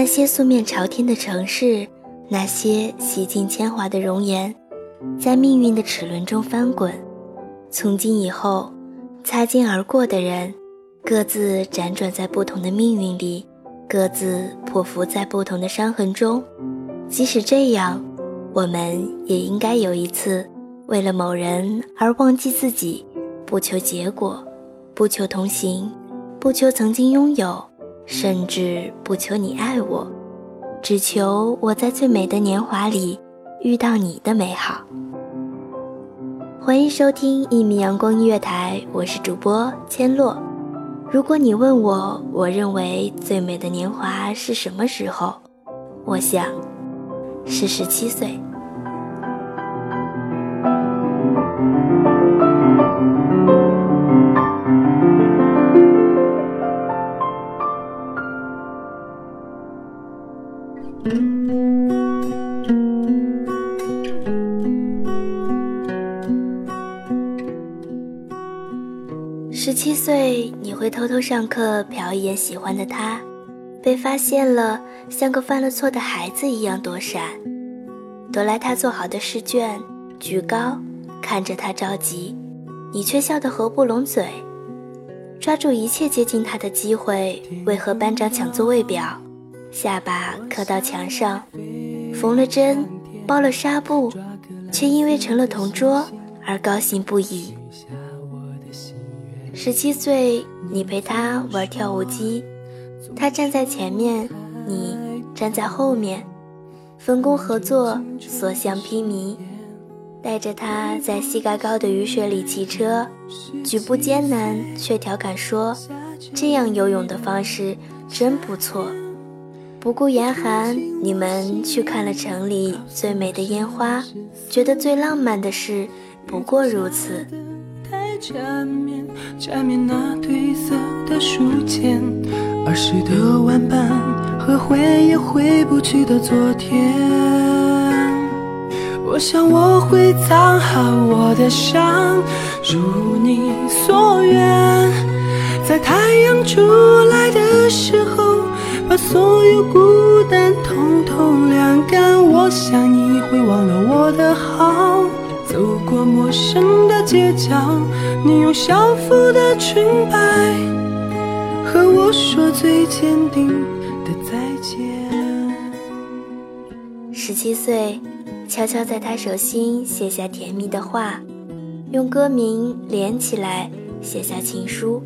那些素面朝天的城市，那些洗尽铅华的容颜，在命运的齿轮中翻滚。从今以后，擦肩而过的人，各自辗转在不同的命运里，各自匍匐在不同的伤痕中。即使这样，我们也应该有一次，为了某人而忘记自己，不求结果，不求同行，不求曾经拥有。甚至不求你爱我，只求我在最美的年华里遇到你的美好。欢迎收听一米阳光音乐台，我是主播千落。如果你问我，我认为最美的年华是什么时候？我想，是十七岁。七岁，你会偷偷上课瞟一眼喜欢的他，被发现了，像个犯了错的孩子一样躲闪，夺来他做好的试卷，举高，看着他着急，你却笑得合不拢嘴，抓住一切接近他的机会，为和班长抢座位表，下巴磕到墙上，缝了针，包了纱布，却因为成了同桌而高兴不已。十七岁，你陪他玩跳舞机，他站在前面，你站在后面，分工合作，所向披靡。带着他在膝盖高的雨水里骑车，举步艰难，却调侃说：“这样游泳的方式真不错。”不顾严寒，你们去看了城里最美的烟花，觉得最浪漫的事不过如此。缠绵，缠绵那褪色的书签，儿时的玩伴和回也回不去的昨天。我想我会藏好我的伤，如你所愿，在太阳出来的时候，把所有孤单统统晾干。我想你会忘了我的好。走过陌生的街角，你用校服的裙摆和我说最坚定的再见。十七岁，悄悄在他手心写下甜蜜的话，用歌名连起来写下情书，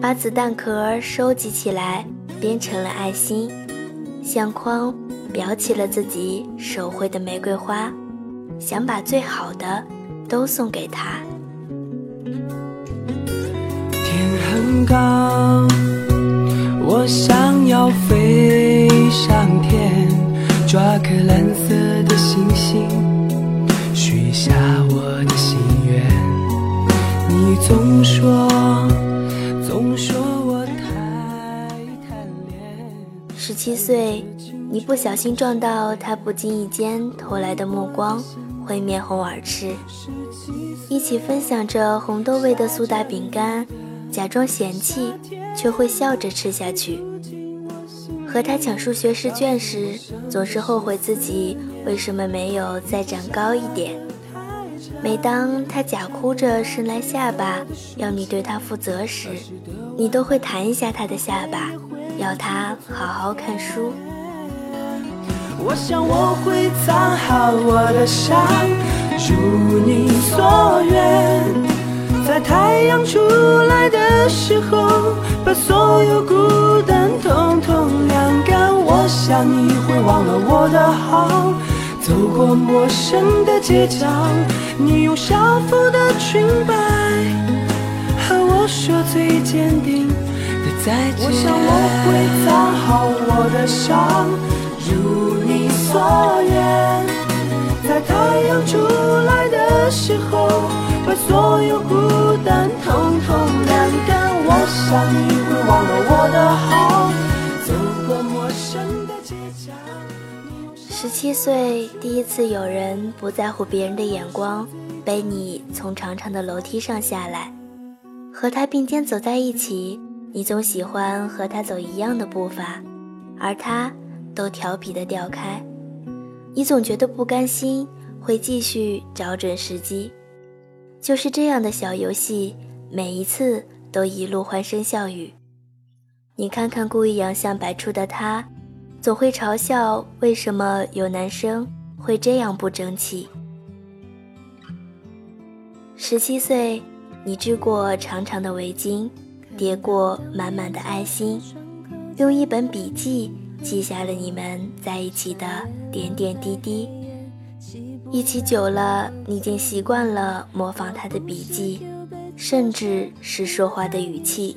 把子弹壳收集起来编成了爱心，相框裱起了自己手绘的玫瑰花。想把最好的都送给他。天很高我想要飞上天抓颗蓝色的星星许下我的心愿。你总说总说我太贪恋。十七岁你不小心撞到他不经意间投来的目光。会面红耳赤。一起分享着红豆味的苏打饼干，假装嫌弃，却会笑着吃下去。和他抢数学试卷时，总是后悔自己为什么没有再长高一点。每当他假哭着伸来下巴，要你对他负责时，你都会弹一下他的下巴，要他好好看书。我想我会藏好我的伤，如你所愿，在太阳出来的时候，把所有孤单统统晾干。我想你会忘了我的好，走过陌生的街角，你用校服的裙摆和我说最坚定的再见。我想我会藏好我的伤，所愿，在太阳出来的时候，把所有孤单统统晾干。我想你会忘了我的好，走过陌生的街角。十七岁，第一次有人不在乎别人的眼光，背你从长长的楼梯上下来，和他并肩走在一起，你总喜欢和他走一样的步伐，而他都调皮的调开，你总觉得不甘心，会继续找准时机。就是这样的小游戏，每一次都一路欢声笑语。你看看故意洋相百出的他。总会嘲笑为什么有男生会这样不争气。十七岁，你织过长长的围巾，叠过满满的爱心，用一本笔记记下了你们在一起的点点滴滴。一起久了，你已经习惯了模仿他的笔记，甚至是说话的语气。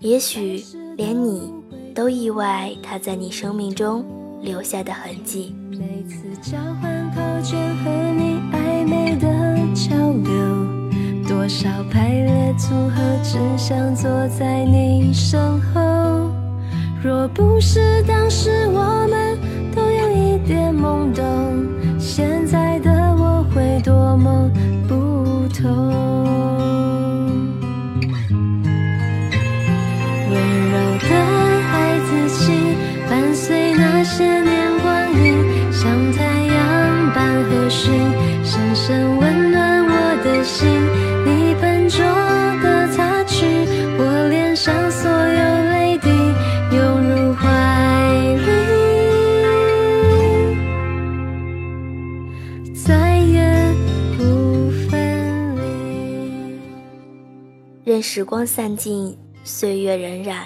也许连你。都意外他在你生命中留下的痕迹。每次交换考卷和你暧昧的交流，多少排列组合，只想坐在你身后。若不是当时我们都有一点懵懂，现在时光散尽，岁月荏苒，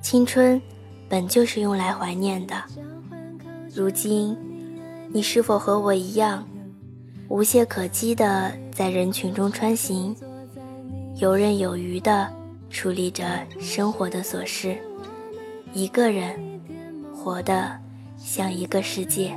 青春本就是用来怀念的。如今，你是否和我一样，无懈可击地在人群中穿行，游刃有余地处理着生活的琐事，一个人活得像一个世界。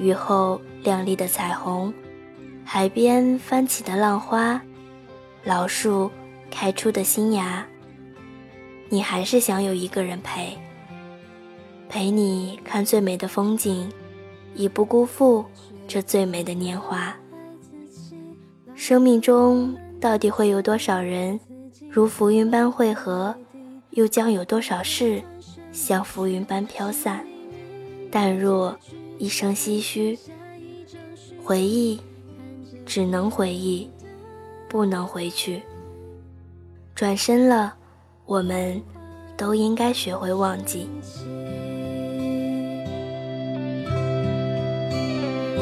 雨后亮丽的彩虹，海边翻起的浪花，老树开出的新芽，你还是想有一个人陪，陪你看最美的风景，以不辜负这最美的年华。生命中到底会有多少人如浮云般汇合，又将有多少事像浮云般飘散，淡若一声唏嘘。回忆，只能回忆，不能回去。转身了，我们都应该学会忘记。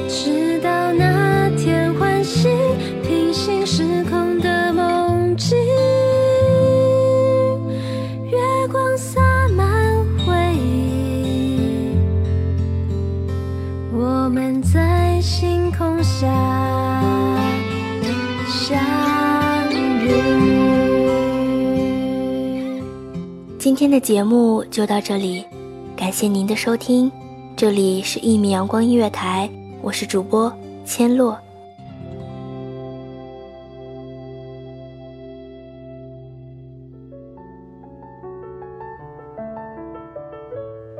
直到那天唤醒，平行时空我们在星空下相遇。今天的节目就到这里，感谢您的收听。这里是《一米阳光音乐台》，我是主播千落。